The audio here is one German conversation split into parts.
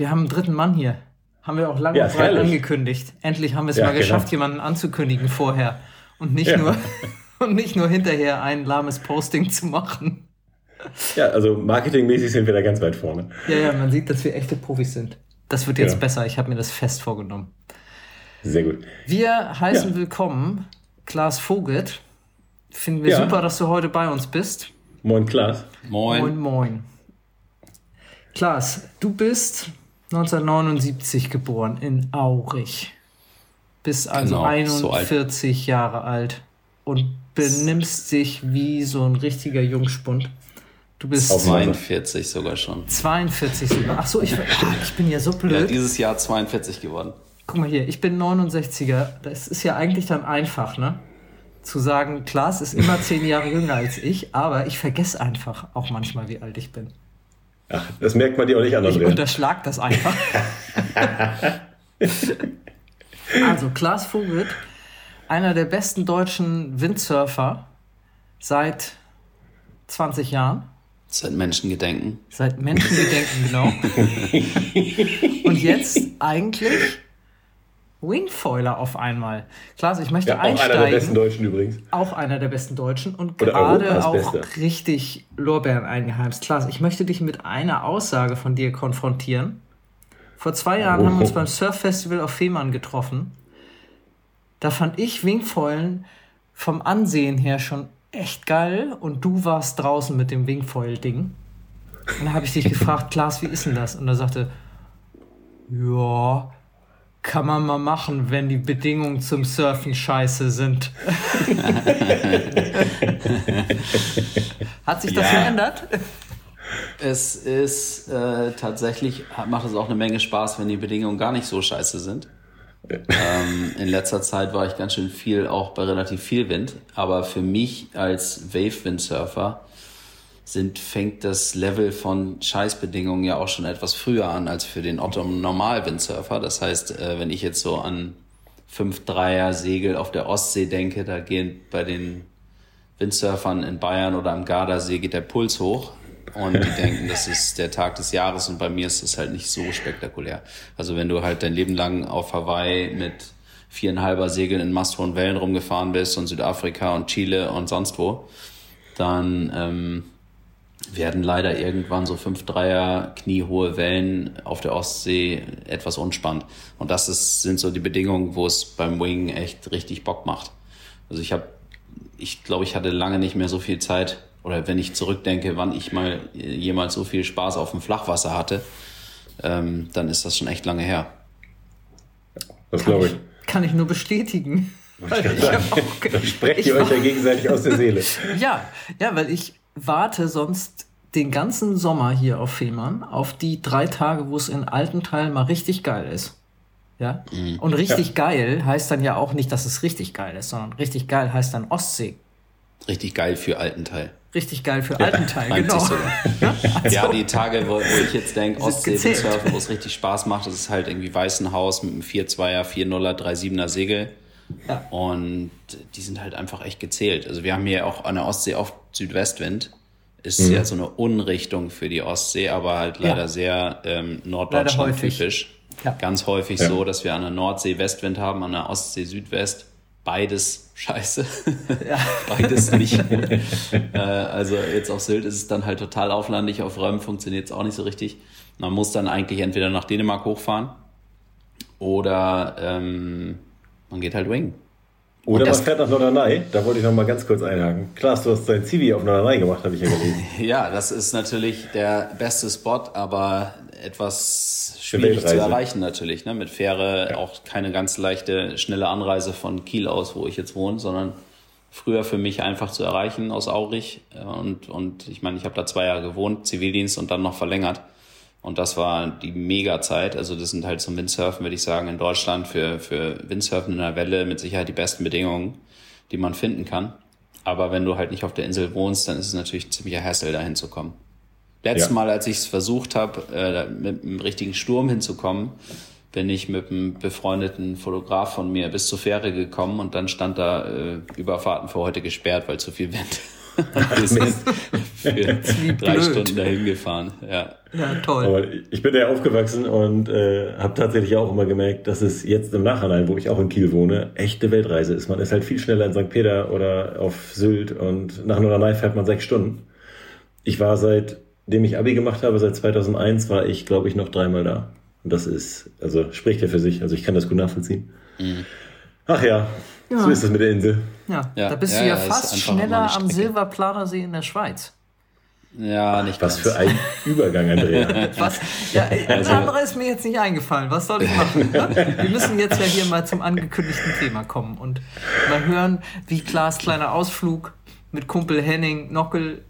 Wir haben einen dritten Mann hier. Haben wir auch lange Ja, und breit angekündigt. Endlich haben wir es Ja, mal geschafft, genau. jemanden anzukündigen vorher. Und nicht, Ja. nur, und nicht nur hinterher ein lahmes Posting zu machen. Ja, also marketingmäßig sind wir da ganz weit vorne. Ja, ja, man sieht, dass wir echte Profis sind. Das wird jetzt Ja. besser. Ich habe mir das fest vorgenommen. Sehr gut. Wir heißen Ja. willkommen Klaas Vogelt. Finden wir Ja. super, dass du heute bei uns bist. Moin, Klaas. Moin. Moin, moin. Klaas, du bist 1979 geboren in Aurich. Bist also Genau, so alt. 41 Jahre alt und benimmst dich wie so ein richtiger Jungspund. Du bist Auf mein- 42 sogar schon. 42 sogar. Ach so, ich, ah, ich bin ja so Ja, blöd. dieses Jahr 42 geworden. Guck mal hier, ich bin 69er. Das ist ja eigentlich dann einfach, ne? Zu sagen, Klaas ist immer 10 Jahre jünger als ich, aber ich vergesse einfach auch manchmal, wie alt ich bin. Ach, das merkt man dir auch nicht an, Ich Andrea. unterschlag das einfach. also, Klaas Vogelt, einer der besten deutschen Windsurfer seit 20 Jahren. Seit Menschengedenken. Seit Menschengedenken, genau. Und jetzt eigentlich Wingfoiler auf einmal. Klaas, ich möchte Ja, auch einer der einsteigen. besten Deutschen übrigens. Auch einer der besten Deutschen und Oder gerade auch Beste. richtig Lorbeeren eingeheimst. Klaas, ich möchte dich mit einer Aussage von dir konfrontieren. Vor zwei Jahren haben wir uns beim Surf-Festival auf Fehmarn getroffen. Da fand ich Wingfoilen vom Ansehen her schon echt geil und du warst draußen mit dem Wingfoil-Ding. Und da habe ich dich gefragt, Klaas, wie ist denn das? Und er sagte, ja, kann man mal machen, wenn die Bedingungen zum Surfen scheiße sind. Hat sich das Ja. verändert? Es ist äh, tatsächlich, macht es auch eine Menge Spaß, wenn die Bedingungen gar nicht so scheiße sind. ähm, in letzter Zeit war ich ganz schön viel, auch bei relativ viel Wind. Aber für mich als Wave-Windsurfer sind, fängt das Level von Scheißbedingungen ja auch schon etwas früher an als für den Otto-Normal-Windsurfer. Das heißt, äh, wenn ich jetzt so an 5-3er Segel auf der Ostsee denke, da gehen bei den Windsurfern in Bayern oder am Gardasee geht der Puls hoch und die denken, das ist der Tag des Jahres und bei mir ist es halt nicht so spektakulär. Also wenn du halt dein Leben lang auf Hawaii mit viereinhalber Segeln in masthohen Wellen rumgefahren bist und Südafrika und Chile und sonst wo, dann ähm, werden leider irgendwann so 5-3er kniehohe Wellen auf der Ostsee etwas unspannend. Und das ist, sind so die Bedingungen, wo es beim Wing echt richtig Bock macht. Also ich habe, ich glaube, ich hatte lange nicht mehr so viel Zeit, oder wenn ich zurückdenke, wann ich mal äh, jemals so viel Spaß auf dem Flachwasser hatte, ähm, dann ist das schon echt lange her. Das glaube ich. Kann ich nur bestätigen. Ich hab auch, Da sprecht ich ihr euch ja gegenseitig aus der Seele. Ja, ja, weil ich warte sonst den ganzen Sommer hier auf Fehmarn auf die drei Tage, wo es in alten Teilen mal richtig geil ist. Ja? Und richtig geil heißt dann ja auch nicht, dass es richtig geil ist, sondern richtig geil heißt dann Ostsee. Richtig geil für Altenteil. Richtig geil für alten Teil, genau. sich sogar. Ja, die Tage, wo, wo ich jetzt denke, Ostsee surfen, wo es richtig Spaß macht, das ist halt irgendwie Weißenhaus mit einem 4-2er, 4-0er, 3-7er Segel. Ja. Und die sind halt einfach echt gezählt. Also wir haben hier auch an der Ostsee oft Südwestwind. Ist Mhm. ja so eine Unrichtung für die Ostsee, aber halt leider Ja. sehr ähm, häufig. Norddeutschland-typisch. Ja. Ganz häufig Ja. so, dass wir an der Nordsee Westwind haben, an der Ostsee Südwest. Beides scheiße. Beides nicht gut. äh, also jetzt auf Sylt ist es dann halt total auflandig, auf Römen funktioniert es auch nicht so richtig. Man muss dann eigentlich entweder nach Dänemark hochfahren oder ähm, man geht halt Wing. Oder man fährt nach Norderney. Da wollte ich noch mal ganz kurz einhaken. Klaas, du hast dein Zivi auf Norderney gemacht, habe ich ja gelesen. Ja, das ist natürlich der beste Spot, aber etwas schwierig zu erreichen natürlich. Ne? Mit Fähre auch keine ganz leichte, schnelle Anreise von Kiel aus, wo ich jetzt wohne, sondern früher für mich einfach zu erreichen aus Aurich. Und, und ich meine, ich habe da zwei Jahre gewohnt, Zivildienst und dann noch verlängert. Und das war die Mega-Zeit. Also das sind halt zum Windsurfen, würde ich sagen, in Deutschland für, für Windsurfen in der Welle mit Sicherheit die besten Bedingungen, die man finden kann. Aber wenn du halt nicht auf der Insel wohnst, dann ist es natürlich ziemlicher Hassel, da hinzukommen. Letztes ja. Mal, als ich es versucht habe, äh, mit einem richtigen Sturm hinzukommen, bin ich mit einem befreundeten Fotograf von mir bis zur Fähre gekommen und dann stand da äh, Überfahrten für heute gesperrt, weil zu viel Wind. Wir sind für drei. Stunden dahin gefahren. Ja. ja, toll. Aber ich bin ja aufgewachsen und äh, habe tatsächlich auch immer gemerkt, dass es jetzt im Nachhinein, wo ich auch in Kiel wohne, echte Weltreise ist. Man ist halt viel schneller in St. Peter oder auf Sylt und nach Norderney fährt man sechs Stunden. Ich war seitdem ich Abi gemacht habe, seit 2001, war ich, glaube ich, noch dreimal da. Und das ist, also spricht ja für sich. Also ich kann das gut nachvollziehen. Mhm. Ach ja, ja, so ist es mit der Insel. Ja, ja da bist ja, du ja, fast schneller am Silberplanersee in der Schweiz. Ja, nicht Was ganz. für ein Übergang, Andrea. Was? Ja, das also, andere ist mir jetzt nicht eingefallen. Was soll ich machen? Ne? Wir müssen jetzt ja hier mal zum angekündigten Thema kommen und mal hören, wie Klaas kleiner Ausflug mit Kumpel Henning Nockel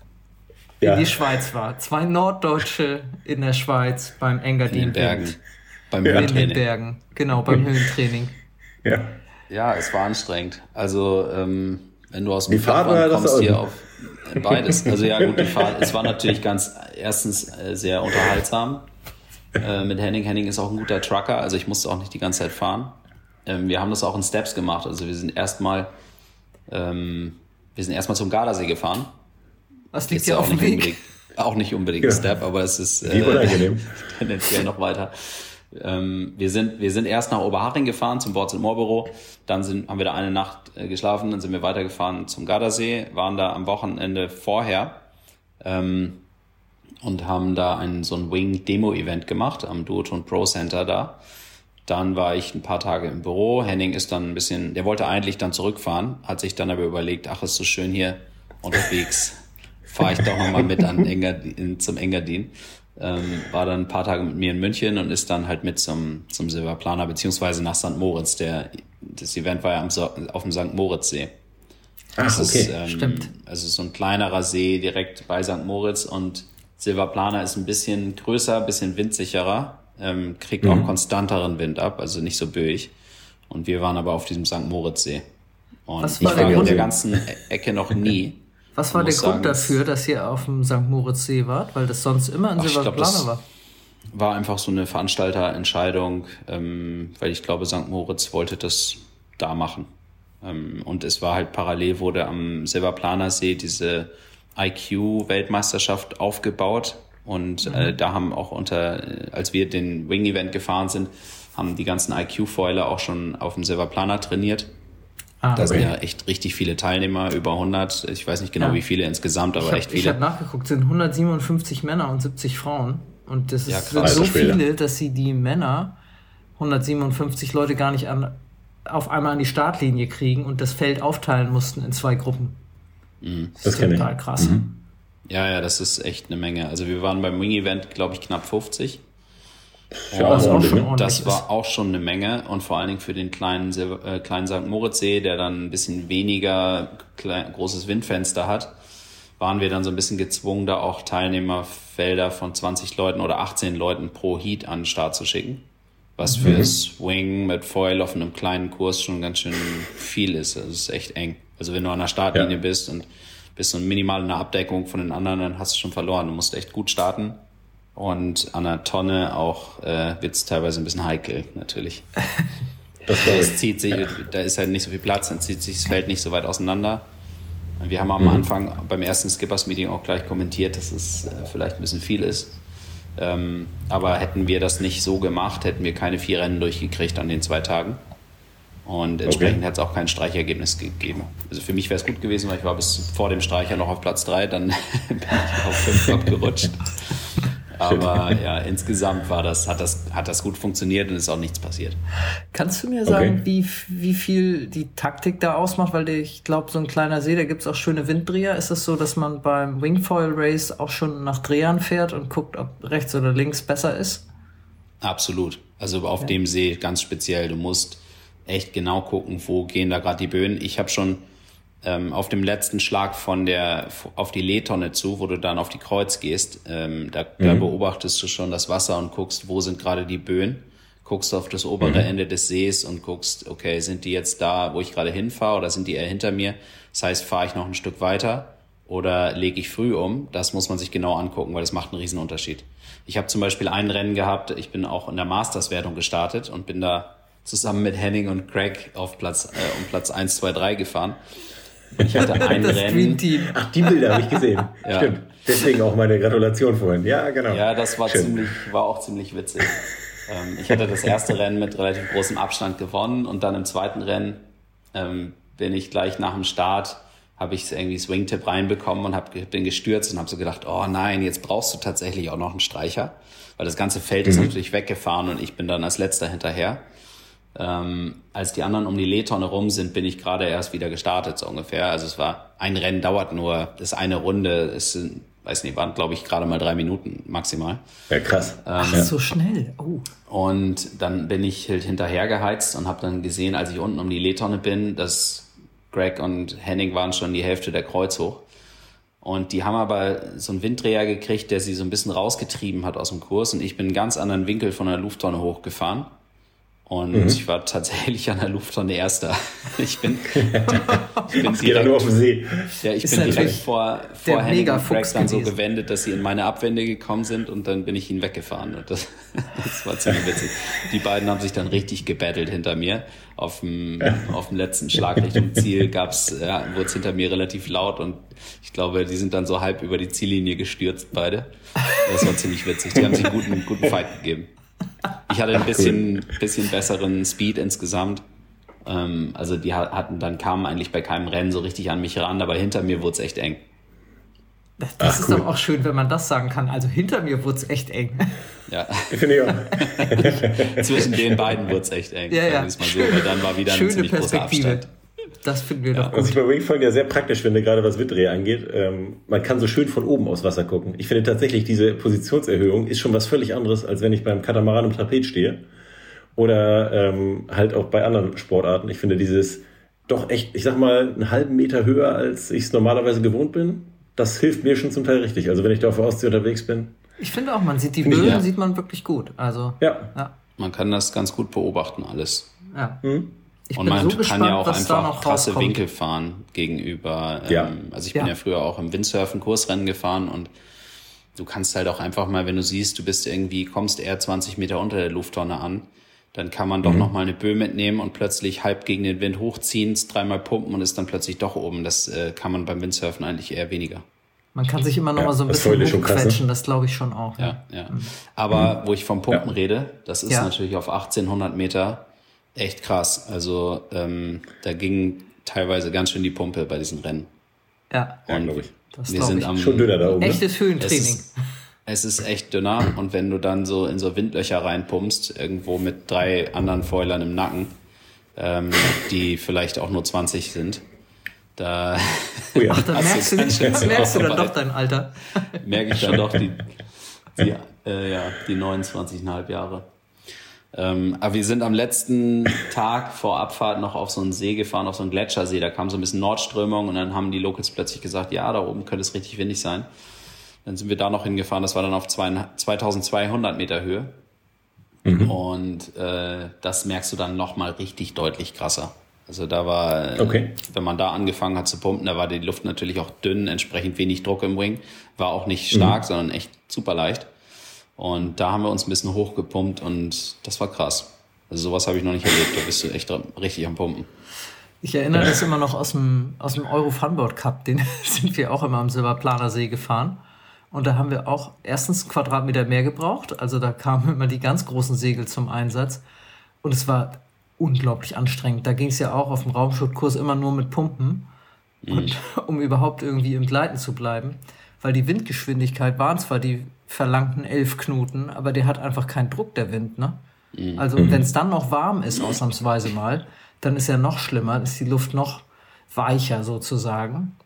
in die Schweiz war. Zwei Norddeutsche in der Schweiz beim Engadin. In den Bergen. Beim ja. In den Bergen, genau, beim Höhentraining. Ja. Ja, es war anstrengend. Also, ähm, wenn du aus dem Flachland kommst hier auf beides. Also ja, gut, die Fahrt, es war natürlich ganz, erstens äh, sehr unterhaltsam. Äh, mit Henning. Henning ist auch ein guter Trucker, also ich musste auch nicht die ganze Zeit fahren. Ähm, wir haben das auch in Steps gemacht. Also wir sind erstmal, ähm, wir sind erstmal zum Gardasee gefahren. Was liegt hier auf dem Weg? Auch nicht unbedingt ja. ein Step, aber es ist äh, tendenziell noch weiter. Ähm, wir, sind, wir sind erst nach Oberhaching gefahren zum Boards Moor Büro, dann sind, haben wir da eine Nacht äh, geschlafen, dann sind wir weitergefahren zum Gardasee, waren da am Wochenende vorher ähm, und haben da ein, so ein Wing-Demo-Event gemacht am Duoton Pro Center da. Dann war ich ein paar Tage im Büro. Henning ist dann ein bisschen, der wollte eigentlich dann zurückfahren, hat sich dann aber überlegt, ach, ist so schön hier unterwegs. Fahre ich doch nochmal mit an Engadin, zum Engadin ähm, war dann ein paar Tage mit mir in München und ist dann halt mit zum, zum Silberplaner beziehungsweise nach St. Moritz. Der, das Event war ja am, so auf dem St. Moritz-See. Ach, okay. Ist, ähm, Stimmt. Also so ein kleinerer See direkt bei St. Moritz und Silberplaner ist ein bisschen größer, ein bisschen windsicherer, ähm, kriegt mhm. auch konstanteren Wind ab, also nicht so böig. Und wir waren aber auf diesem St. Moritz-See. Und Was ich war in der ganzen Ecke noch nie. Was war der Grund sagen, dafür, dass ihr auf dem St. Moritz-See wart? Weil das sonst immer in Silberplane war. War einfach so eine Veranstalterentscheidung, ähm, weil ich glaube, St. Moritz wollte das da machen. Ähm, und es war halt parallel, wurde am Silberplaner See diese IQ-Weltmeisterschaft aufgebaut. Und äh, mhm. äh, da haben auch unter, äh, als wir den Wing-Event gefahren sind, haben die ganzen IQ-Foiler auch schon auf dem Silberplaner trainiert. Ah, da okay. sind ja echt richtig viele Teilnehmer, über 100. Ich weiß nicht genau, ja. wie viele insgesamt, aber hab, echt viele. Ich habe nachgeguckt, sind 157 Männer und 70 Frauen. Und das ist, ja, sind so viele, dass sie die Männer, 157 Leute, gar nicht an, auf einmal an die Startlinie kriegen und das Feld aufteilen mussten in zwei Gruppen. Mhm. Das, das ist total krass. Mhm. Ja, ja, das ist echt eine Menge. Also wir waren beim Wing-Event, glaube ich, knapp 50. Ja, das, auch schon das war auch schon eine Menge und vor allen Dingen für den kleinen, äh, kleinen St. Moritzsee, der dann ein bisschen weniger klein, großes Windfenster hat, waren wir dann so ein bisschen gezwungen, da auch Teilnehmerfelder von 20 Leuten oder 18 Leuten pro Heat an den Start zu schicken. Was mhm. für Swing mit Foil auf einem kleinen Kurs schon ganz schön viel ist. Das ist echt eng. Also wenn du an der Startlinie ja. bist und bist so minimal in der Abdeckung von den anderen, dann hast du schon verloren. Du musst echt gut starten und an der Tonne auch äh, wird es teilweise ein bisschen heikel, natürlich. Das es zieht sich, da ist halt nicht so viel Platz, dann zieht sich das Feld nicht so weit auseinander. Wir haben am mhm. Anfang beim ersten Skippers-Meeting auch gleich kommentiert, dass es äh, vielleicht ein bisschen viel ist. Ähm, aber hätten wir das nicht so gemacht, hätten wir keine vier Rennen durchgekriegt an den zwei Tagen. Und entsprechend okay. hätte es auch kein Streichergebnis gegeben. Also für mich wäre es gut gewesen, weil ich war bis vor dem Streicher noch auf Platz drei, dann bin ich auf fünf abgerutscht. Aber ja, insgesamt war das, hat das, hat das gut funktioniert und ist auch nichts passiert. Kannst du mir sagen, okay. wie, wie viel die Taktik da ausmacht? Weil ich glaube, so ein kleiner See, da gibt es auch schöne Winddreher. Ist es so, dass man beim Wingfoil Race auch schon nach Drehern fährt und guckt, ob rechts oder links besser ist? Absolut. Also auf ja. dem See ganz speziell. Du musst echt genau gucken, wo gehen da gerade die Böen. Ich habe schon ähm, auf dem letzten Schlag von der auf die Lehtonne zu, wo du dann auf die Kreuz gehst, ähm, da, mhm. da beobachtest du schon das Wasser und guckst, wo sind gerade die Böen, guckst auf das obere mhm. Ende des Sees und guckst, okay, sind die jetzt da, wo ich gerade hinfahre oder sind die eher hinter mir? Das heißt, fahre ich noch ein Stück weiter oder lege ich früh um? Das muss man sich genau angucken, weil das macht einen riesen Unterschied. Ich habe zum Beispiel ein Rennen gehabt, ich bin auch in der Masters-Wertung gestartet und bin da zusammen mit Henning und Craig auf Platz, äh, um Platz 1, 2, 3 gefahren. Und ich hatte ein das Rennen. Ach, die Bilder habe ich gesehen. ja. Stimmt. Deswegen auch meine Gratulation vorhin. Ja, genau. Ja, das war Schön. ziemlich, war auch ziemlich witzig. ähm, ich hatte das erste Rennen mit relativ großem Abstand gewonnen und dann im zweiten Rennen ähm, bin ich gleich nach dem Start habe ich irgendwie Swing-Tip reinbekommen und hab, bin gestürzt und habe so gedacht, oh nein, jetzt brauchst du tatsächlich auch noch einen Streicher, weil das ganze Feld mhm. ist natürlich weggefahren und ich bin dann als letzter hinterher. Ähm, als die anderen um die Lehtonne rum sind, bin ich gerade erst wieder gestartet, so ungefähr. Also es war, ein Rennen dauert nur, das ist eine Runde, es sind, weiß nicht, waren glaube ich gerade mal drei Minuten maximal. Ja, krass. Ähm, Ach, so schnell. Oh. Und dann bin ich halt hinterher geheizt und habe dann gesehen, als ich unten um die Lehtonne bin, dass Greg und Henning waren schon die Hälfte der Kreuz hoch. Und die haben aber so einen Winddreher gekriegt, der sie so ein bisschen rausgetrieben hat aus dem Kurs. Und ich bin einen ganz anderen Winkel von der Lufttonne hochgefahren. Und mhm. ich war tatsächlich an der Lufttonne Erster. Ich bin, ich bin direkt, nur auf dem See. Ja, ich ist bin direkt vor, vor Henning und Craig dann so gewendet, dass sie in meine Abwände gekommen sind und dann bin ich ihnen weggefahren. Und das, das war ziemlich witzig. Die beiden haben sich dann richtig gebettelt hinter mir. Auf dem, auf dem letzten Schlag Richtung Ziel gab's, ja, wurde es hinter mir relativ laut und ich glaube, die sind dann so halb über die Ziellinie gestürzt, beide. Das war ziemlich witzig. Die haben sich einen guten, guten Fight gegeben. Ich hatte ein bisschen, cool. bisschen besseren Speed insgesamt. Ähm, also die hatten, dann kamen eigentlich bei keinem Rennen so richtig an mich ran, aber hinter mir wurde es echt eng. Das, das Ach, ist cool. doch auch schön, wenn man das sagen kann. Also hinter mir wurde es echt eng. Ja. Finde ich auch. Zwischen den beiden wurde es echt eng. Ja, ja. Mal so, weil dann war wieder ein ziemlich großer Abstand. Das finden wir ja, doch gut. Was ich bei Wingfoiling ja sehr praktisch finde, gerade was Withdreh angeht, ähm, man kann so schön von oben aus Wasser gucken. Ich finde tatsächlich, diese Positionserhöhung ist schon was völlig anderes, als wenn ich beim Katamaran im Trapez stehe. Oder ähm, halt auch bei anderen Sportarten. Ich finde dieses doch echt, ich sag mal, einen halben Meter höher, als ich es normalerweise gewohnt bin. Das hilft mir schon zum Teil richtig. Also wenn ich da auf der Ostsee unterwegs bin. Ich finde auch, man sieht die Böen, ja. sieht man wirklich gut. Also ja. ja. Man kann das ganz gut beobachten, alles. Ja. Hm? Ich und man so kann gespannt, ja auch einfach krasse rauskommt. Winkel fahren gegenüber. Ähm, ja. Also ich bin ja. ja früher auch im Windsurfen Kursrennen gefahren und du kannst halt auch einfach mal, wenn du siehst, du bist irgendwie, kommst eher 20 Meter unter der Lufttonne an, dann kann man doch mhm. noch mal eine Böe mitnehmen und plötzlich halb gegen den Wind hochziehen, dreimal pumpen und ist dann plötzlich doch oben. Das äh, kann man beim Windsurfen eigentlich eher weniger. Man kann sich immer noch ja, mal so ein bisschen hochquetschen, das glaube ich schon auch. Ja, ja. ja. Mhm. Aber mhm. wo ich vom Pumpen rede, das ist natürlich auf 1800 Meter echt krass. Also ähm, da ging teilweise ganz schön die Pumpe bei diesen Rennen. Ja, ja glaube ich. Das wir sind ich. am schon dünner da oben. Ne? Echtes Höhentraining. Es ist, es ist echt dünner und wenn du dann so in so Windlöcher reinpumpst, irgendwo mit drei anderen Fäulern im Nacken, ähm, die vielleicht auch nur 20 sind, da, oh ja. Ach, da merkst, du, merkst du dann doch dein Alter. Merke ich dann doch die, die, äh, ja, die 29,5 Jahre. Ähm, aber wir sind am letzten Tag vor Abfahrt noch auf so einen See gefahren, auf so einen Gletschersee. Da kam so ein bisschen Nordströmung und dann haben die Locals plötzlich gesagt, ja, da oben könnte es richtig windig sein. Dann sind wir da noch hingefahren. Das war dann auf 2200 Meter Höhe. Mhm. Und äh, das merkst du dann nochmal richtig deutlich krasser. Also da war, okay. wenn man da angefangen hat zu pumpen, da war die Luft natürlich auch dünn, entsprechend wenig Druck im Wing. War auch nicht stark, mhm. sondern echt super leicht. Und da haben wir uns ein bisschen hochgepumpt und das war krass. Also sowas habe ich noch nicht erlebt. Da bist du echt richtig am Pumpen. Ich erinnere das immer noch aus dem, aus dem Euro Funboard Cup. Den sind wir auch immer am Silberplaner See gefahren. Und da haben wir auch erstens Quadratmeter mehr gebraucht. Also da kamen immer die ganz großen Segel zum Einsatz. Und es war unglaublich anstrengend. Da ging es ja auch auf dem Raumschuttkurs immer nur mit Pumpen. Mhm. Und um überhaupt irgendwie im Gleiten zu bleiben. Weil die Windgeschwindigkeit waren zwar die verlangten elf Knoten, aber der hat einfach keinen Druck, der Wind, ne? Mhm. Also mhm. wenn es dann noch warm ist, ausnahmsweise mal, dann ist ja noch schlimmer, ist die Luft noch weicher sozusagen.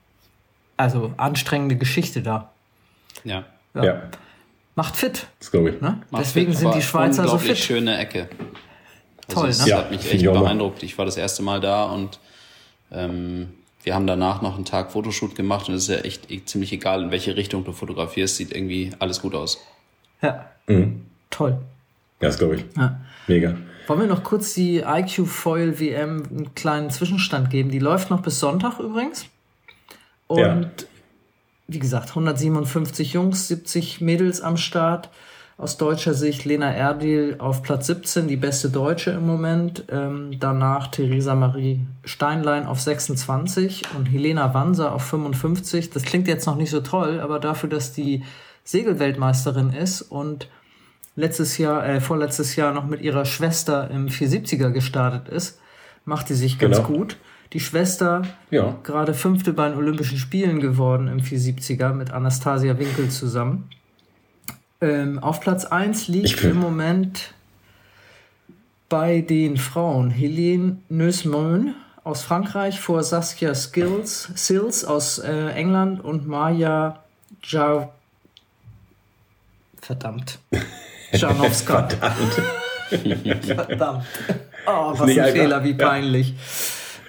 Also anstrengende Geschichte da. Ja. Ja. ja. Macht fit. Das glaube ich. Ne? Deswegen fit, sind die Schweizer so fit. schöne Ecke. Also Toll, das ne? hat mich echt beeindruckt. Ich war das erste Mal da und ähm, wir haben danach noch einen Tag Fotoshoot gemacht und es ist ja echt ziemlich egal, in welche Richtung du fotografierst, sieht irgendwie alles gut aus. Ja. Mhm. Toll. Ja, das glaube ich. Ja. Mega. Wollen wir noch kurz die IQ Foil WM einen kleinen Zwischenstand geben? Die läuft noch bis Sonntag übrigens. Und ja. wie gesagt, 157 Jungs, 70 Mädels am Start. Aus deutscher Sicht Lena Erdil auf Platz 17, die beste Deutsche im Moment. Ähm, danach Theresa Marie Steinlein auf 26 und Helena Wanser auf 55. Das klingt jetzt noch nicht so toll, aber dafür, dass die Segelweltmeisterin ist und letztes Jahr, äh, vorletztes Jahr noch mit ihrer Schwester im 470er gestartet ist, macht die sich ganz genau. gut. Die Schwester, ja. gerade fünfte bei den Olympischen Spielen geworden im 470er mit Anastasia Winkel zusammen. Ähm, auf Platz 1 liegt im Moment bei den Frauen Helene Neusmoen aus Frankreich vor Saskia Skills, Sills aus äh, England und Maja Jar Verdammt. Janowska. Verdammt. Verdammt. Oh, was ein Fehler, wie peinlich.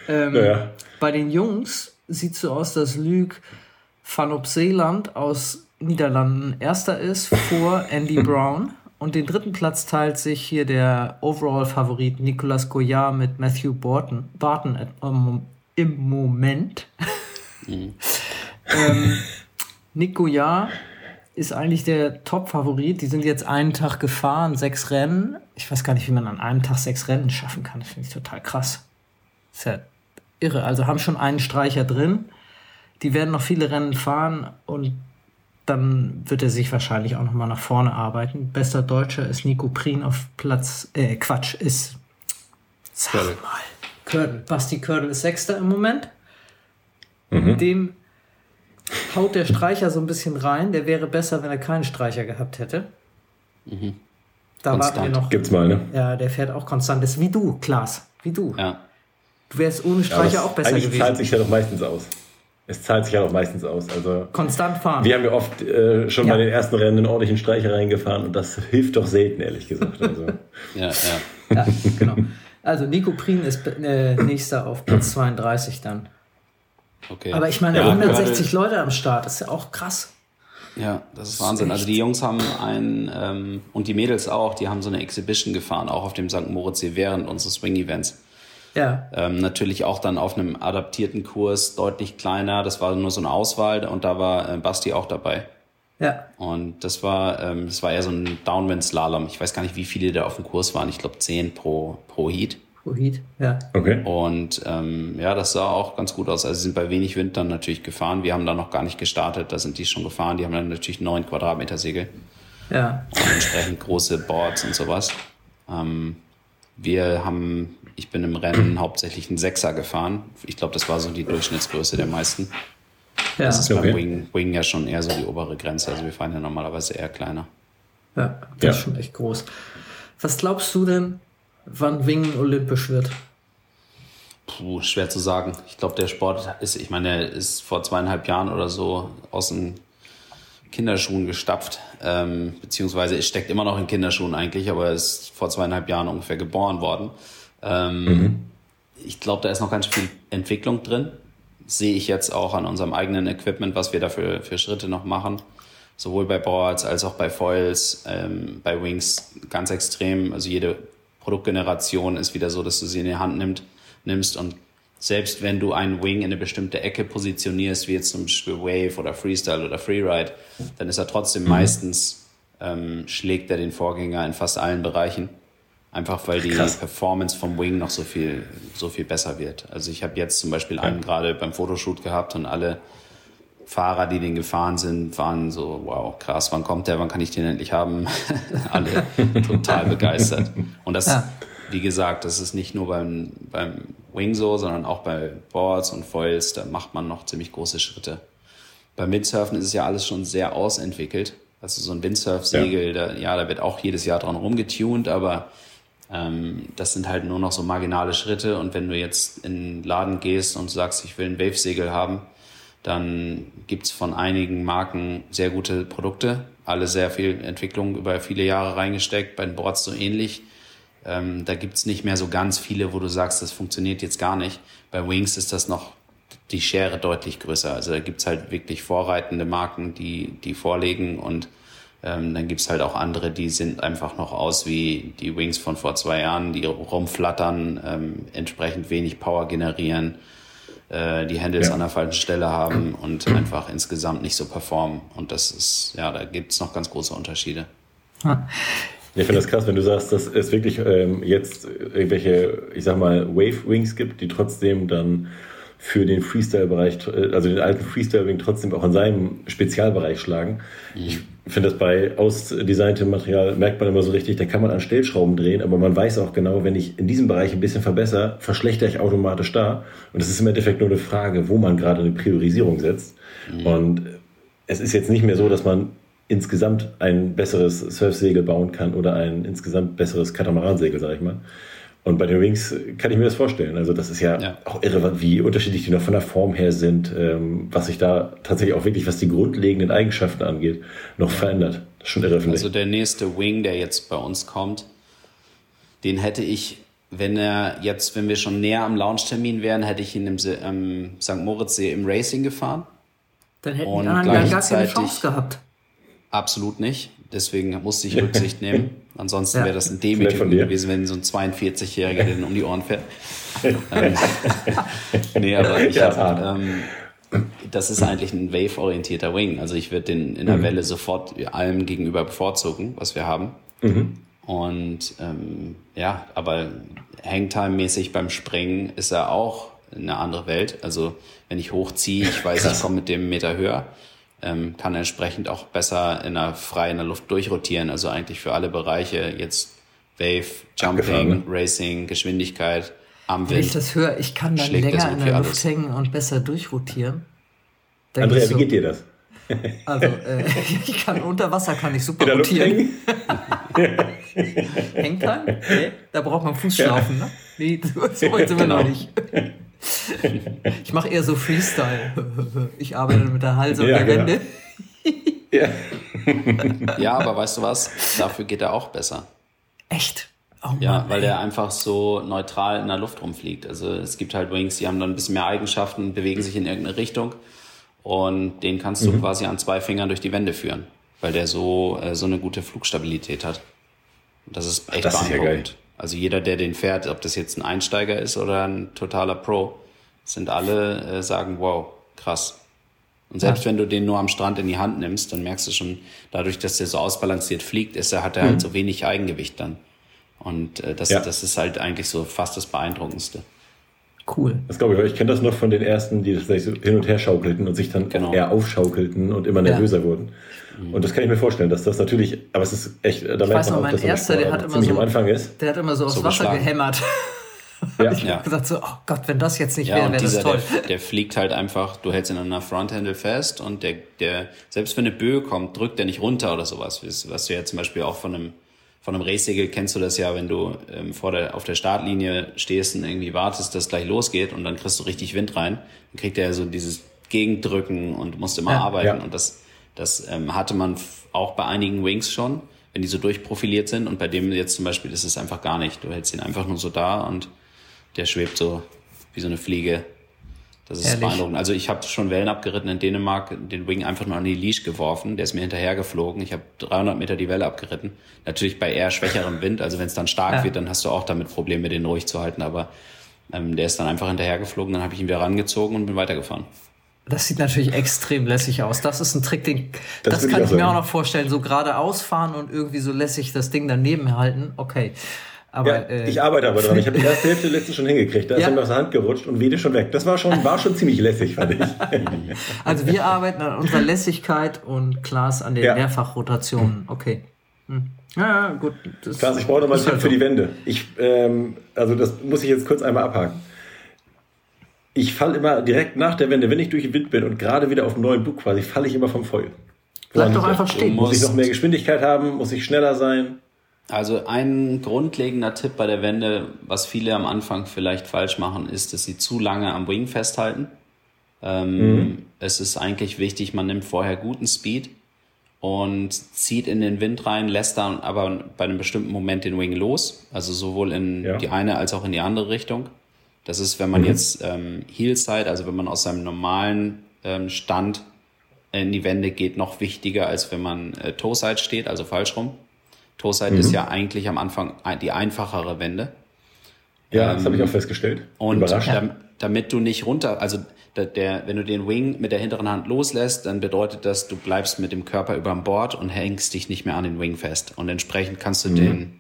Ähm, naja. Bei den Jungs sieht es so aus, dass Luc van op Zeeland aus Niederlanden erster ist vor Andy Brown. Und den dritten Platz teilt sich hier der Overall-Favorit Nicolas Goyard mit Matthew Barton, Barton um, im Moment. Mhm. ähm, Nick Goyard ist eigentlich der Top-Favorit. Die sind jetzt einen Tag gefahren, sechs Rennen. Ich weiß gar nicht, wie man an einem Tag sechs Rennen schaffen kann. Das finde ich total krass. Das ist ja irre. Also haben schon einen Streicher drin. Die werden noch viele Rennen fahren und dann wird er sich wahrscheinlich auch noch mal nach vorne arbeiten. Bester Deutscher ist Nico Prien auf Platz, äh, Quatsch, ist, sag Kördel. mal, Kördel. Basti Kördel ist Sechster im Moment. Mhm. Dem haut der Streicher so ein bisschen rein. Der wäre besser, wenn er keinen Streicher gehabt hätte. Mhm. Da konstant. warten wir noch. Gibt's mal, ne? Ja, der fährt auch konstant. Das ist wie du, Klaas. Wie du. Ja. Du wärst ohne Streicher ja, auch besser eigentlich gewesen. zahlt sich ja doch meistens aus. Es zahlt sich ja doch meistens aus. Also Konstant fahren. Wir haben ja oft äh, schon ja. bei den ersten Rennen einen ordentlichen Streicher reingefahren und das hilft doch selten, ehrlich gesagt. Also. ja, ja. ja, genau. Also Nico Prien ist äh, nächster auf Platz 32 dann. Okay. Aber ich meine, ja, 160 Leute am Start, das ist ja auch krass. Ja, das ist Wahnsinn. Also die Jungs haben ein, ähm, und die Mädels auch, die haben so eine Exhibition gefahren, auch auf dem St. Moritz während unseres Swing-Events. Ja. Ähm, natürlich auch dann auf einem adaptierten Kurs, deutlich kleiner. Das war nur so eine Auswahl und da war äh, Basti auch dabei. Ja. Und das war, ähm, das war eher so ein Downwind-Slalom. Ich weiß gar nicht, wie viele da auf dem Kurs waren. Ich glaube 10 pro, pro Heat. Heat, ja. Okay. Und ähm, ja, das sah auch ganz gut aus. Also sie sind bei wenig Wind dann natürlich gefahren. Wir haben da noch gar nicht gestartet, da sind die schon gefahren. Die haben dann natürlich neun Quadratmeter Segel. Ja. Und entsprechend große Boards und sowas. Ähm, wir haben, ich bin im Rennen hauptsächlich einen Sechser gefahren. Ich glaube, das war so die Durchschnittsgröße der meisten. Ja. Das ist okay. beim Wing, Wing ja schon eher so die obere Grenze. Also wir fahren ja normalerweise eher kleiner. Ja, das ja. ist schon echt groß. Was glaubst du denn, wann Wingen olympisch wird? Puh, schwer zu sagen. Ich glaube, der Sport ist, ich meine, er ist vor zweieinhalb Jahren oder so aus den Kinderschuhen gestapft, ähm, beziehungsweise es steckt immer noch in Kinderschuhen eigentlich, aber er ist vor zweieinhalb Jahren ungefähr geboren worden. Ähm, mhm. Ich glaube, da ist noch ganz viel Entwicklung drin. Sehe ich jetzt auch an unserem eigenen Equipment, was wir da für, für Schritte noch machen. Sowohl bei Boards als auch bei Foils, ähm, bei Wings ganz extrem. Also jede Produktgeneration ist wieder so, dass du sie in die Hand nimmt, nimmst und selbst wenn du einen Wing in eine bestimmte Ecke positionierst, wie jetzt zum Beispiel Wave oder Freestyle oder Freeride, dann ist er trotzdem mhm. meistens, ähm, schlägt er den Vorgänger in fast allen Bereichen. Einfach weil die Krass. Performance vom Wing noch so viel, so viel besser wird. Also ich habe jetzt zum Beispiel einen gerade beim Fotoshoot gehabt und alle Fahrer, die den gefahren sind, waren so, wow, krass, wann kommt der, wann kann ich den endlich haben? Alle total begeistert. Und das, ja. wie gesagt, das ist nicht nur beim, beim Wing so, sondern auch bei Boards und Foils, da macht man noch ziemlich große Schritte. Beim Windsurfen ist es ja alles schon sehr ausentwickelt. Also so ein Windsurf-Segel, ja. Da, ja, da wird auch jedes Jahr dran rumgetuned, aber das sind halt nur noch so marginale Schritte. Und wenn du jetzt in den Laden gehst und sagst, ich will ein Wave-Segel haben, dann gibt's von einigen Marken sehr gute Produkte, alle sehr viel Entwicklung über viele Jahre reingesteckt, bei den Boards so ähnlich. Ähm, da gibt's nicht mehr so ganz viele, wo du sagst, das funktioniert jetzt gar nicht. Bei Wings ist das noch die Schere deutlich größer. Also da gibt's halt wirklich vorreitende Marken, die, die vorlegen und ähm, dann gibt's halt auch andere, die sind einfach noch aus wie die Wings von vor zwei Jahren, die rumflattern, ähm, entsprechend wenig Power generieren, äh, die Handles ja. an der falschen Stelle haben und einfach insgesamt nicht so performen. Und das ist, ja, da gibt's noch ganz große Unterschiede. Ich finde das krass, wenn du sagst, dass es wirklich ähm, jetzt irgendwelche, ich sag mal, Wave Wings gibt, die trotzdem dann für den Freestyle-Bereich, äh, also den alten Freestyle-Wing trotzdem auch in seinem Spezialbereich schlagen. Mhm. Ich finde das bei ausdesigntem Material, merkt man immer so richtig, da kann man an Stellschrauben drehen, aber man weiß auch genau, wenn ich in diesem Bereich ein bisschen verbessere, verschlechter ich automatisch da. Und es ist im Endeffekt nur eine Frage, wo man gerade eine Priorisierung setzt. Mhm. Und es ist jetzt nicht mehr so, dass man insgesamt ein besseres Surfsegel bauen kann oder ein insgesamt besseres Katamaransegel, sag ich mal. Und bei den Wings kann ich mir das vorstellen. Also das ist ja, ja. auch irre, wie unterschiedlich die noch von der Form her sind, ähm, was sich da tatsächlich auch wirklich, was die grundlegenden Eigenschaften angeht, noch ja. verändert. Das ist schon irre, Also der nächste Wing, der jetzt bei uns kommt, den hätte ich, wenn er jetzt, wenn wir schon näher am Launchtermin wären, hätte ich ihn im ähm, St. Moritzsee im Racing gefahren. Dann hätten die anderen gar keine Chance gehabt. Absolut nicht. Deswegen musste ich Rücksicht nehmen. Ansonsten ja. wäre das ein Demütigung gewesen, wenn so ein 42-Jähriger den um die Ohren fährt. ähm, nee, aber ich ja, habe, ähm, das ist eigentlich ein Wave-orientierter Wing. Also ich würde den in der mhm. Welle sofort allem gegenüber bevorzugen, was wir haben. Mhm. Und ähm, ja, aber Hangtime-mäßig beim Springen ist er auch eine andere Welt. Also wenn ich hochziehe, ich weiß, Krass. ich komme mit dem Meter höher ähm, kann entsprechend auch besser in der frei in der Luft durchrotieren. Also eigentlich für alle Bereiche jetzt Wave, Jumping, Racing, Geschwindigkeit, am Wind. Wenn ich das höre, ich kann dann länger in der Luft hängen und besser durchrotieren. Andrea, so, wie geht dir das? Also, äh, ich kann unter Wasser kann ich super rotieren. Hängt dann? Nee, da braucht man Fußschlaufen, ja. ne? Nee, so weit sind wir genau. noch nicht. Ich mache eher so Freestyle. Ich arbeite mit der Hals und ja, der Wände. Ja. ja, aber weißt du was? Dafür geht er auch besser. Echt? Oh Mann, ja, weil ey. der einfach so neutral in der Luft rumfliegt. Also es gibt halt Wings, die haben dann ein bisschen mehr Eigenschaften, bewegen sich in irgendeine Richtung und den kannst du mhm. quasi an zwei Fingern durch die Wände führen, weil der so äh, so eine gute Flugstabilität hat. Und das ist echt Ach, das beeindruckend. Ist ja also jeder, der den fährt, ob das jetzt ein Einsteiger ist oder ein totaler Pro, sind alle äh, sagen, wow, krass. Und selbst ja. wenn du den nur am Strand in die Hand nimmst, dann merkst du schon, dadurch, dass der so ausbalanciert fliegt, ist er, hat er halt mhm. halt so wenig Eigengewicht dann. Und äh, das, ja. das ist halt eigentlich so fast das Beeindruckendste. Cool. Das glaube ich, ich kenne das noch von den ersten, die das so hin und her schaukelten und sich dann genau. eher aufschaukelten und immer nervöser ja. wurden. Und das kann ich mir vorstellen, dass das natürlich, aber es ist echt, da ich weiß noch, mein erster, der hat immer so, am Anfang ist. Der hat immer so aufs so Wasser geschlagen. gehämmert. Ja. ich habe gesagt so, oh Gott, wenn das jetzt nicht ja, wäre, wäre das toll. Der, der, fliegt halt einfach, du hältst ihn an einer Fronthandle fest und der, der, selbst wenn eine Böe kommt, drückt der nicht runter oder sowas, was du ja zum Beispiel auch von einem, von einem Racegel kennst du das ja, wenn du ähm, vor der, auf der Startlinie stehst und irgendwie wartest, dass gleich losgeht und dann kriegst du richtig Wind rein, dann kriegt er so dieses Gegendrücken und musst immer ja, arbeiten und das, das ähm, hatte man auch bei einigen Wings schon, wenn die so durchprofiliert sind. Und bei dem jetzt zum Beispiel ist es einfach gar nicht. Du hältst ihn einfach nur so da und der schwebt so wie so eine Fliege. Das ist Ehrlich? beeindruckend. Also ich habe schon Wellen abgeritten in Dänemark, den Wing einfach nur an die Leash geworfen. Der ist mir hinterher geflogen. Ich habe 300 Meter die Welle abgeritten. Natürlich bei eher schwächerem Wind. Also wenn es dann stark ja. wird, dann hast du auch damit Probleme, den ruhig zu halten. Aber ähm, der ist dann einfach hinterher geflogen. Dann habe ich ihn wieder rangezogen und bin weitergefahren. Das sieht natürlich extrem lässig aus. Das ist ein Trick, den das, das kann ich, ich mir auch noch vorstellen. So geradeaus fahren und irgendwie so lässig das Ding daneben halten. Okay. Aber, ja, äh, ich arbeite aber dran. Ich habe die erste Hälfte letztens schon hingekriegt. Da ist ja. ihm aus der Hand gerutscht und wieder schon weg. Das war schon, war schon ziemlich lässig, fand ich. Also wir arbeiten an unserer Lässigkeit und Klaas an den ja. Mehrfachrotationen. Okay. Hm. Ja, gut. Das Klaas, ich brauche nochmal einen Tipp halt für die Wände. Ich, ähm, also das muss ich jetzt kurz einmal abhaken ich falle immer direkt nach der Wende, wenn ich durch den Wind bin und gerade wieder auf dem neuen Bug quasi, falle ich immer vom Foil. Bleib doch einfach stehen. Muss ich noch mehr Geschwindigkeit haben? Muss ich schneller sein? Also ein grundlegender Tipp bei der Wende, was viele am Anfang vielleicht falsch machen, ist, dass sie zu lange am Wing festhalten. Ähm, mhm. Es ist eigentlich wichtig, man nimmt vorher guten Speed und zieht in den Wind rein, lässt dann aber bei einem bestimmten Moment den Wing los. Also sowohl in ja. die eine als auch in die andere Richtung Das ist, wenn man mhm. jetzt ähm, Heelside, also wenn man aus seinem normalen ähm, Stand in die Wände geht, noch wichtiger, als wenn man äh, Toe-Side steht, also falsch rum. Toe-Side mhm. ist ja eigentlich am Anfang die einfachere Wende. Ja, ähm, das habe ich auch festgestellt. Und damit, damit du nicht runter, also der, der, wenn du den Wing mit der hinteren Hand loslässt, dann bedeutet das, du bleibst mit dem Körper über dem Board und hängst dich nicht mehr an den Wing fest. Und entsprechend kannst du mhm. den,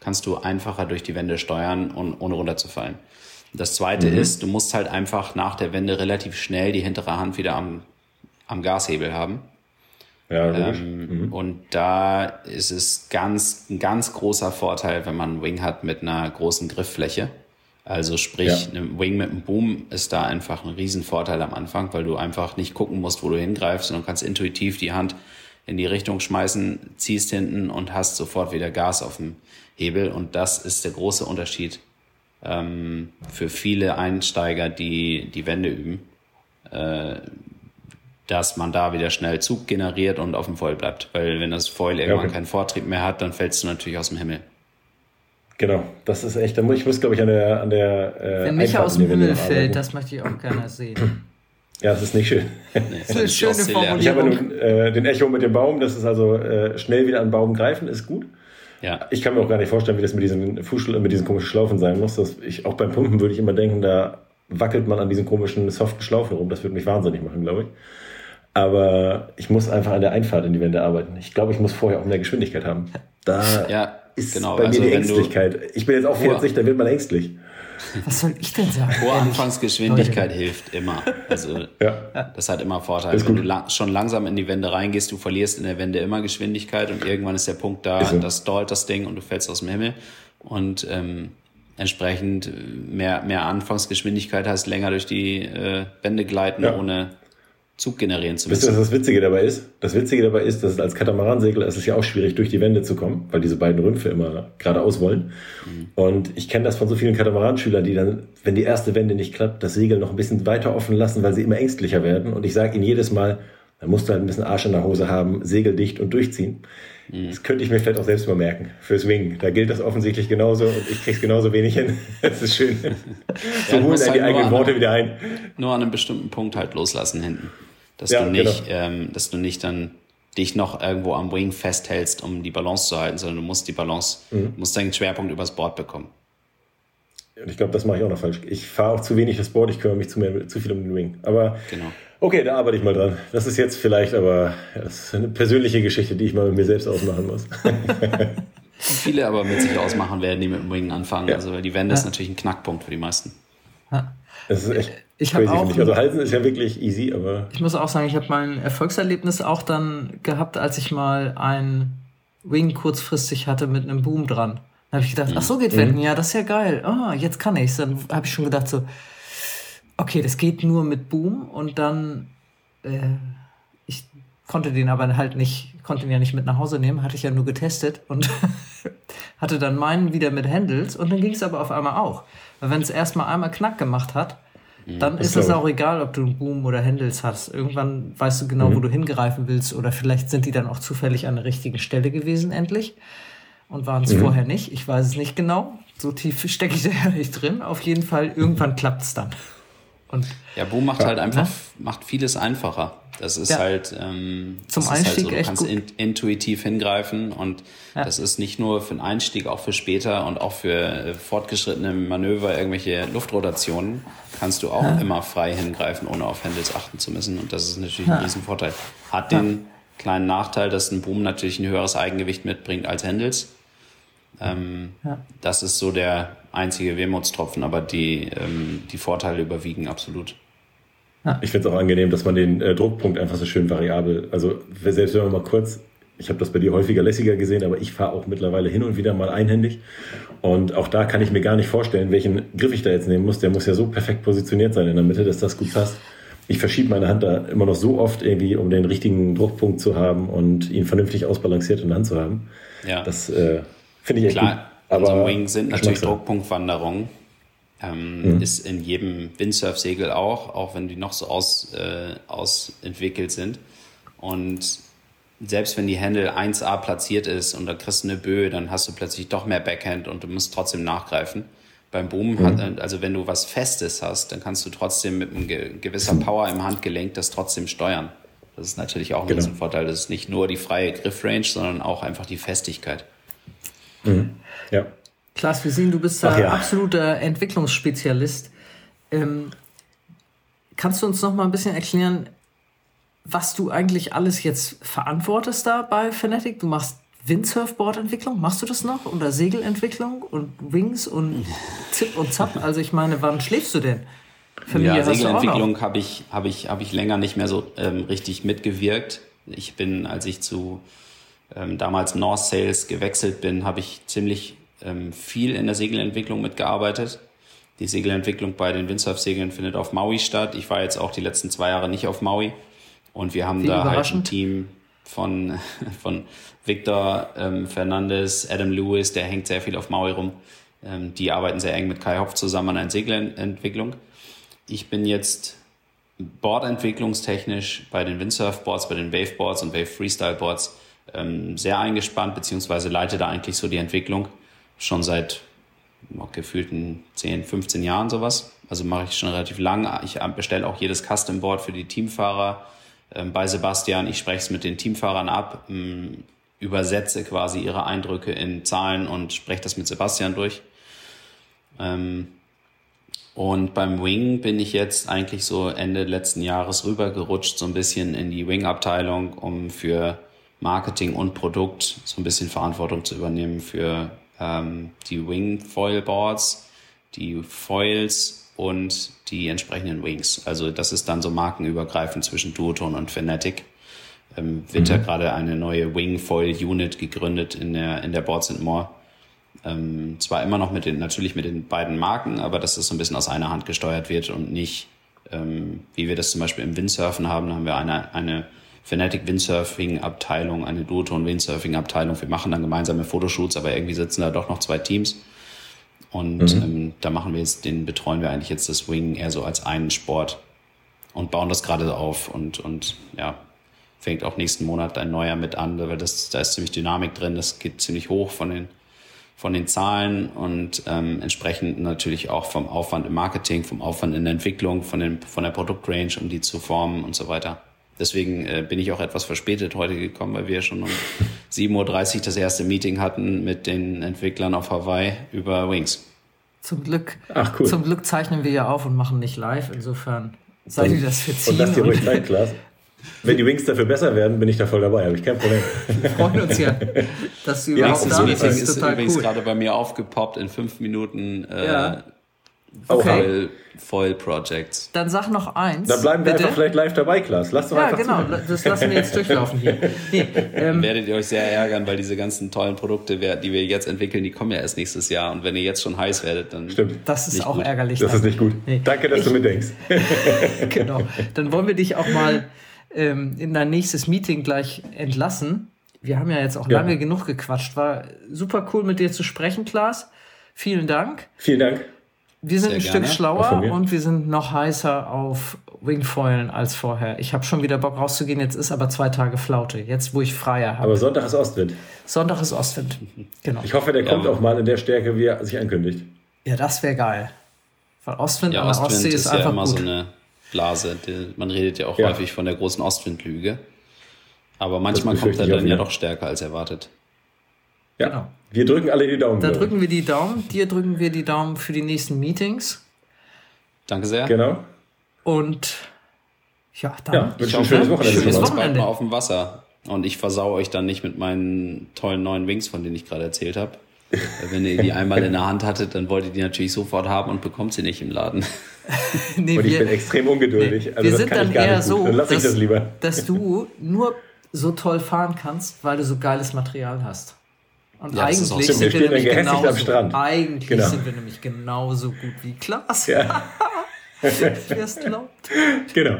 kannst du einfacher durch die Wände steuern und ohne runterzufallen. Das zweite mhm. ist, du musst halt einfach nach der Wende relativ schnell die hintere Hand wieder am, am Gashebel haben. Ja, ähm, mhm. Und da ist es ganz, ein ganz großer Vorteil, wenn man einen Wing hat mit einer großen Grifffläche. Also sprich, ja. ein Wing mit einem Boom ist da einfach ein Riesenvorteil am Anfang, weil du einfach nicht gucken musst, wo du hingreifst, sondern kannst intuitiv die Hand in die Richtung schmeißen, ziehst hinten und hast sofort wieder Gas auf dem Hebel. Und das ist der große Unterschied ähm, für viele Einsteiger, die die Wände üben. Äh, dass man da wieder schnell Zug generiert und auf dem Foil bleibt. Weil wenn das Foil irgendwann okay. keinen Vortrieb mehr hat, dann fällst du natürlich aus dem Himmel. Genau, das ist echt, da muss ich muss, glaube ich, an der, an der äh, Wenn mich aus dem Himmel fällt, das möchte ich auch gerne sehen. Ja, das ist nicht schön. Nee, das ist eine schöne Formulierung. Ich habe nun äh, den Echo mit dem Baum, das ist also äh, schnell wieder an den Baum greifen, ist gut. Ja. Ich kann mir auch gar nicht vorstellen, wie das mit diesen Fußschl mit diesen komischen Schlaufen sein muss. Dass ich, auch beim Pumpen würde ich immer denken, da wackelt man an diesen komischen soften Schlaufen rum. Das würde mich wahnsinnig machen, glaube ich. Aber ich muss einfach an der Einfahrt in die Wände arbeiten. Ich glaube, ich muss vorher auch mehr Geschwindigkeit haben. Da ja, ist genau. bei mir also, die Ängstlichkeit. Ich bin jetzt auch 40, da wird man ängstlich. Was soll ich denn sagen? Hohe Anfangsgeschwindigkeit hilft immer. Also ja. das hat immer Vorteile. Wenn du lang, schon langsam in die Wände reingehst, du verlierst in der Wände immer Geschwindigkeit und irgendwann ist der Punkt da, so. das dort das Ding und du fällst aus dem Himmel. Und ähm, entsprechend mehr, mehr Anfangsgeschwindigkeit heißt länger durch die äh, Wände gleiten, ja. ohne Zug generieren zu müssen. Wisst ihr, was das Witzige dabei ist? Das Witzige dabei ist, dass es als Katamaran-Segler ist es ja auch schwierig, durch die Wände zu kommen, weil diese beiden Rümpfe immer geradeaus wollen. Mhm. Und ich kenne das von so vielen Katamaran-Schülern, die dann, wenn die erste Wende nicht klappt, das Segel noch ein bisschen weiter offen lassen, weil sie immer ängstlicher werden. Und ich sage ihnen jedes Mal, da musst du halt ein bisschen Arsch in der Hose haben, segeldicht und durchziehen. Mhm. Das könnte ich mir vielleicht auch selbst mal merken. Fürs Wing. Da gilt das offensichtlich genauso und ich krieg's genauso wenig hin. Das ist schön. so ja, holen dann die eigenen Worte wieder ein. Nur an einem bestimmten Punkt halt loslassen hinten dass ja, du nicht, genau. ähm, dass du nicht dann dich noch irgendwo am Wing festhältst, um die Balance zu halten, sondern du musst die Balance, mhm. musst deinen Schwerpunkt übers Board bekommen. Und ich glaube, das mache ich auch noch falsch. Ich fahre auch zu wenig das Board, ich kümmere mich zu, mehr, zu viel um den Wing. Aber genau. okay, da arbeite ich mal dran. Das ist jetzt vielleicht aber das ist eine persönliche Geschichte, die ich mal mit mir selbst ausmachen muss. viele aber mit sich ausmachen werden, die mit dem Wing anfangen. Ja. Also die Wende ist natürlich ein Knackpunkt für die meisten. Das ist echt ich crazy, auch, Also Halsen ist ja wirklich easy, aber. Ich muss auch sagen, ich habe mein Erfolgserlebnis auch dann gehabt, als ich mal ein Wing kurzfristig hatte mit einem Boom dran. Da habe ich gedacht, mhm. ach so geht Wenden, mhm. ja, das ist ja geil. Ah, jetzt kann ich's. Dann habe ich schon gedacht so, okay, das geht nur mit Boom und dann äh, ich konnte den aber halt nicht, konnte ihn ja nicht mit nach Hause nehmen, hatte ich ja nur getestet und hatte dann meinen wieder mit Handles und dann ging es aber auf einmal auch. Weil wenn es erstmal einmal Knack gemacht hat, mhm. Dann das ist es auch egal, ob du einen Boom oder Handles hast. Irgendwann weißt du genau, mhm. wo du hingreifen willst oder vielleicht sind die dann auch zufällig an der richtigen Stelle gewesen endlich und waren es mhm. vorher nicht. Ich weiß es nicht genau. So tief stecke ich da ja nicht drin. Auf jeden Fall, irgendwann klappt es dann. Und, ja, Boom macht halt einfach, ne? macht vieles einfacher. Das ist ja. halt ähm, zum Einstieg halt so, du kannst in, intuitiv hingreifen und ja. das ist nicht nur für den Einstieg, auch für später und auch für äh, fortgeschrittene Manöver, irgendwelche Luftrotationen, kannst du auch ja. immer frei hingreifen, ohne auf Handles achten zu müssen und das ist natürlich ein Riesenvorteil. Hat den kleinen Nachteil, dass ein Boom natürlich ein höheres Eigengewicht mitbringt als Handles. Ähm, das ist so der einzige Wehmutstropfen, aber die, ähm, die Vorteile überwiegen absolut. Ja. Ich finde es auch angenehm, dass man den äh, Druckpunkt einfach so schön variabel, also selbst wenn man mal kurz, ich habe das bei dir häufiger lässiger gesehen, aber ich fahre auch mittlerweile hin und wieder mal einhändig. Und auch da kann ich mir gar nicht vorstellen, welchen Griff ich da jetzt nehmen muss. Der muss ja so perfekt positioniert sein in der Mitte, dass das gut passt. Ich verschiebe meine Hand da immer noch so oft irgendwie, um den richtigen Druckpunkt zu haben und ihn vernünftig ausbalanciert in der Hand zu haben. Ja. Das äh, finde ich echt Klar, gut. Aber also Wing sind natürlich Druckpunktwanderungen ähm, mhm. Ist in jedem Windsurf-Segel auch, auch wenn die noch so aus, äh, ausentwickelt sind. Und selbst wenn die Handle 1A platziert ist und da kriegst du eine Böe, dann hast du plötzlich doch mehr Backhand und du musst trotzdem nachgreifen. Beim Boom, mhm. hat, also wenn du was Festes hast, dann kannst du trotzdem mit einem gewisser Power im Handgelenk das trotzdem steuern. Das ist natürlich auch ein genau. Vorteil. Das ist nicht nur die freie Griffrange, sondern auch einfach die Festigkeit. Mhm. Ja. Klaas, wir sehen, du bist da ja. absoluter Entwicklungsspezialist. Ähm, kannst du uns noch mal ein bisschen erklären, was du eigentlich alles jetzt verantwortest da bei Fnatic? Du machst Windsurfboard-Entwicklung, machst du das noch? Oder Segelentwicklung und Wings und Zip und Zap? Also ich meine, wann schläfst du denn? Familie ja, Segelentwicklung habe ich, hab ich, hab ich länger nicht mehr so ähm, richtig mitgewirkt. Ich bin, als ich zu ähm, damals North Sales gewechselt bin, habe ich ziemlich ähm, viel in der Segelentwicklung mitgearbeitet. Die Segelentwicklung bei den Windsurf-Segeln findet auf Maui statt. Ich war jetzt auch die letzten zwei Jahre nicht auf Maui. Und wir haben Wie da halt ein Team von, von Victor ähm, Fernandes, Adam Lewis, der hängt sehr viel auf Maui rum. Ähm, die arbeiten sehr eng mit Kai Hopf zusammen an einer Segelentwicklung. Ich bin jetzt Boardentwicklungstechnisch bei den Windsurfboards, bei den Waveboards und Wave Freestyle Boards ähm, sehr eingespannt, beziehungsweise leite da eigentlich so die Entwicklung schon seit noch gefühlten 10, 15 Jahren sowas. Also mache ich schon relativ lang. Ich bestelle auch jedes Custom Board für die Teamfahrer ähm, bei Sebastian. Ich spreche es mit den Teamfahrern ab, ähm, übersetze quasi ihre Eindrücke in Zahlen und spreche das mit Sebastian durch. Ähm, und beim Wing bin ich jetzt eigentlich so Ende letzten Jahres rübergerutscht, so ein bisschen in die Wing-Abteilung, um für Marketing und Produkt so ein bisschen Verantwortung zu übernehmen für ähm, die Wing-Foil-Boards, die Foils und die entsprechenden Wings. Also das ist dann so markenübergreifend zwischen Duoton und Fnatic. Ähm, wird mhm. ja gerade eine neue Wing-Foil-Unit gegründet in der, in der Boards and More ähm, zwar immer noch mit den, natürlich mit den beiden Marken, aber dass das so ein bisschen aus einer Hand gesteuert wird und nicht, ähm, wie wir das zum Beispiel im Windsurfen haben, da haben wir eine, eine Fanatic Windsurfing Abteilung, eine Duoton Windsurfing Abteilung. Wir machen dann gemeinsame Fotoshoots, aber irgendwie sitzen da doch noch zwei Teams. Und mhm. ähm, da machen wir jetzt, den betreuen wir eigentlich jetzt das Wing eher so als einen Sport und bauen das gerade auf und, und ja, fängt auch nächsten Monat ein neuer mit an, weil das, da ist ziemlich Dynamik drin, das geht ziemlich hoch von den von den Zahlen und ähm, entsprechend natürlich auch vom Aufwand im Marketing, vom Aufwand in der Entwicklung, von, den, von der Produktrange, um die zu formen und so weiter. Deswegen äh, bin ich auch etwas verspätet heute gekommen, weil wir schon um 7.30 Uhr das erste Meeting hatten mit den Entwicklern auf Hawaii über Wings. Zum Glück, Ach, cool. zum Glück zeichnen wir ja auf und machen nicht live. Insofern seid ihr das verziehen. Und lasst ihr ruhig Zeit, Klaas. Wenn die Wings dafür besser werden, bin ich da voll dabei, habe ich kein Problem. Wir freuen uns ja, dass du überhaupt ja, das Meeting ist, ist übrigens cool. gerade bei mir aufgepoppt in fünf Minuten. Äh, ja. Okay. Foil, Foil Projects. Dann sag noch eins. Dann bleiben wir bitte. einfach vielleicht live dabei, Klaas. Lass doch ja, einfach genau. Zuhören. Das lassen wir jetzt durchlaufen hier. Nee, ähm, werdet ihr euch sehr ärgern, weil diese ganzen tollen Produkte, die wir jetzt entwickeln, die kommen ja erst nächstes Jahr. Und wenn ihr jetzt schon heiß werdet, dann. Stimmt. Das ist auch gut. ärgerlich. Das ist nicht gut. Nee. Danke, dass ich, du mitdenkst. genau. Dann wollen wir dich auch mal ähm, in dein nächstes Meeting gleich entlassen. Wir haben ja jetzt auch ja. lange genug gequatscht. War super cool mit dir zu sprechen, Klaas. Vielen Dank. Vielen Dank. Wir sind Sehr ein gerne. Stück schlauer und wir sind noch heißer auf Wingfoilen als vorher. Ich habe schon wieder Bock rauszugehen. Jetzt ist aber zwei Tage Flaute. Jetzt, wo ich freier habe. Aber Sonntag ist Ostwind. Sonntag ist Ostwind. Genau. Ich hoffe, der kommt ja. auch mal in der Stärke, wie er sich ankündigt. Ja, das wäre geil. Weil Ostwind ja, an der Ostsee ist, ist einfach ja immer gut. so eine Blase. Man redet ja auch ja. häufig von der großen Ostwindlüge. Aber manchmal kommt er dann ja doch stärker als erwartet. Ja, genau. wir drücken alle die Daumen. Da drücken wir die Daumen. Dir drücken wir die Daumen für die nächsten Meetings. Danke sehr. Genau. Und ja, dann ja, ich ein schönes Wochenende. Schönes Wochenende. Mal auf dem Wasser. Und ich versau euch dann nicht mit meinen tollen neuen Wings, von denen ich gerade erzählt habe. Wenn ihr die einmal in der Hand hattet, dann wollt ihr die natürlich sofort haben und bekommt sie nicht im Laden. nee, und ich wir, bin extrem ungeduldig. Nee, also wir sind dann eher so, dann dass, das dass du nur so toll fahren kannst, weil du so geiles Material hast. Und ja, eigentlich sind wir, wir nämlich genauso, eigentlich genau. sind wir nämlich genauso gut wie Klaas. Ja. Wer es glaubt. Genau.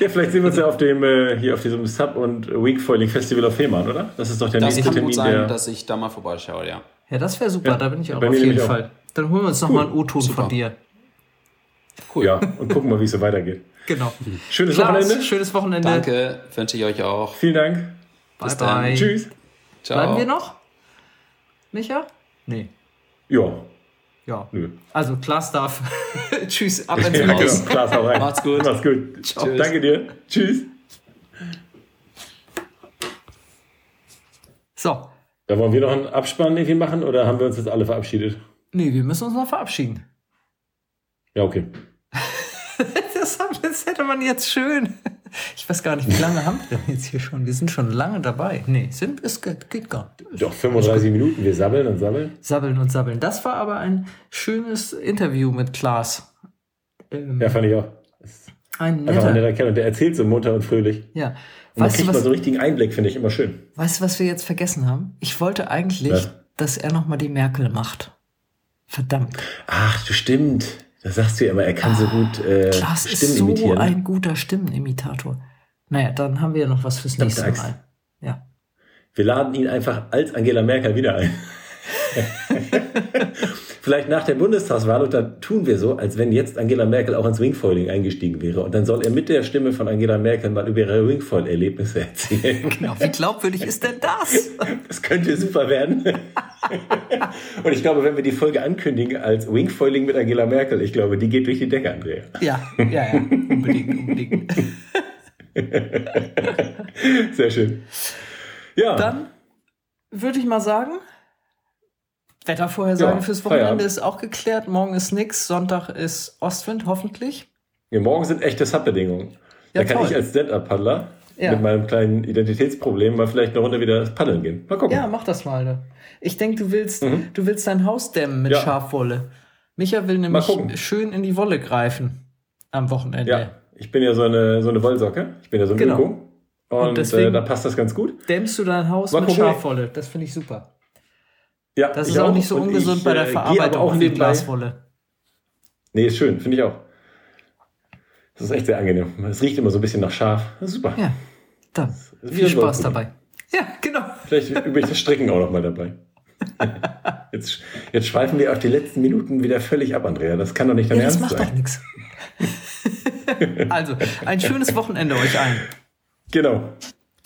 Ja, vielleicht sehen wir uns ja auf dem, äh, hier auf diesem Sub- und Weekfoiling Festival auf Fehmarn, oder? Das ist doch der das nächste Termin. Das kann gut sein, dass ich da mal vorbeischaue, ja. Ja, das wäre super, ja, da bin ich auch auf jeden Fall. Auch. Dann holen wir uns cool. nochmal einen O-Ton von dir. Cool. Ja, und gucken mal, wie es so weitergeht. Genau. Schönes Klaas, Wochenende. Schönes Wochenende. Danke, wünsche ich euch auch. Vielen Dank. Bye, Bis dann. Bye. Tschüss. Ciao. Bleiben wir noch? Micha? Nee. Ja. Ja. Nö. Also, Klaas darf. Tschüss, ab ins ja, Haus. Genau. Hau rein. Macht's gut. Macht's gut. Ciao. Danke dir. Tschüss. So. Da wollen wir noch einen Abspann irgendwie machen oder haben wir uns jetzt alle verabschiedet? Nee, wir müssen uns noch verabschieden. Ja, okay. das, das hätte man jetzt schön. Ich weiß gar nicht, wie lange haben wir denn jetzt hier schon? Wir sind schon lange dabei. Nee, sind, es geht, geht gar nicht. Doch, 35 Minuten. Wir sabbeln und sabbeln. Sabbeln und sabbeln. Das war aber ein schönes Interview mit Klaas. Ähm, ja, fand ich auch. Ein netter. Einfach ein netter Kerl und der erzählt so munter und fröhlich. Ja. Und man weißt kriegt du, was, mal so einen richtigen Einblick, finde ich immer schön. Weißt du, was wir jetzt vergessen haben? Ich wollte eigentlich, ja. dass er nochmal die Merkel macht. Verdammt. Ach, du stimmt. Das sagst du ja immer, er kann ah, so gut äh, Klaas Stimmen ist so imitieren. ein guter Stimmenimitator. Naja, dann haben wir ja noch was fürs nächste Mal. Ja. Wir laden ihn einfach als Angela Merkel wieder ein. Vielleicht nach der Bundestagswahl und dann tun wir so, als wenn jetzt Angela Merkel auch ins Wingfoiling eingestiegen wäre. Und dann soll er mit der Stimme von Angela Merkel mal über ihre Wingfoil-Erlebnisse erzählen. Genau, wie glaubwürdig ist denn das? Das könnte super werden. und ich glaube, wenn wir die Folge ankündigen als Wingfoiling mit Angela Merkel, ich glaube, die geht durch die Decke, Andrea. Ja, ja, ja, unbedingt, unbedingt. Sehr schön. Ja. Dann würde ich mal sagen, Wettervorhersage ja, fürs Wochenende Feierabend. ist auch geklärt. Morgen ist nix, Sonntag ist Ostwind, hoffentlich. Ja, morgen sind echte Subbedingungen. Ja, da kann toll. ich als Stand-Up-Paddler ja. mit meinem kleinen Identitätsproblem mal vielleicht eine Runde wieder paddeln gehen. Mal gucken. Ja, mach das mal. Ne? Ich denke, du willst, mhm. du willst dein Haus dämmen mit ja. Schafwolle. Micha will nämlich schön in die Wolle greifen am Wochenende. Ja, ich bin ja so eine, so eine Wollsocke. Ich bin ja so ein genau. Öko. Und, Und deswegen äh, da passt das ganz gut. Dämmst du dein Haus mal mit gucken. Schafwolle. Das finde ich super. Ja, das ist auch, auch nicht so ungesund ich, bei der äh, Verarbeitung auch wie Glaswolle. Nee, ist schön, finde ich auch. Das ist echt sehr angenehm. Es riecht immer so ein bisschen nach Schaf. super. Ja, dann viel Spaß dabei. Ja, genau. Vielleicht übe ich das Stricken auch noch mal dabei. Jetzt, jetzt schweifen wir auf die letzten Minuten wieder völlig ab, Andrea. Das kann doch nicht dein ja, Ernst sein. Das macht doch nichts. Also, ein schönes Wochenende euch allen. Genau.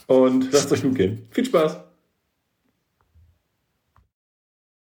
Und lasst euch gut gehen. Viel Spaß.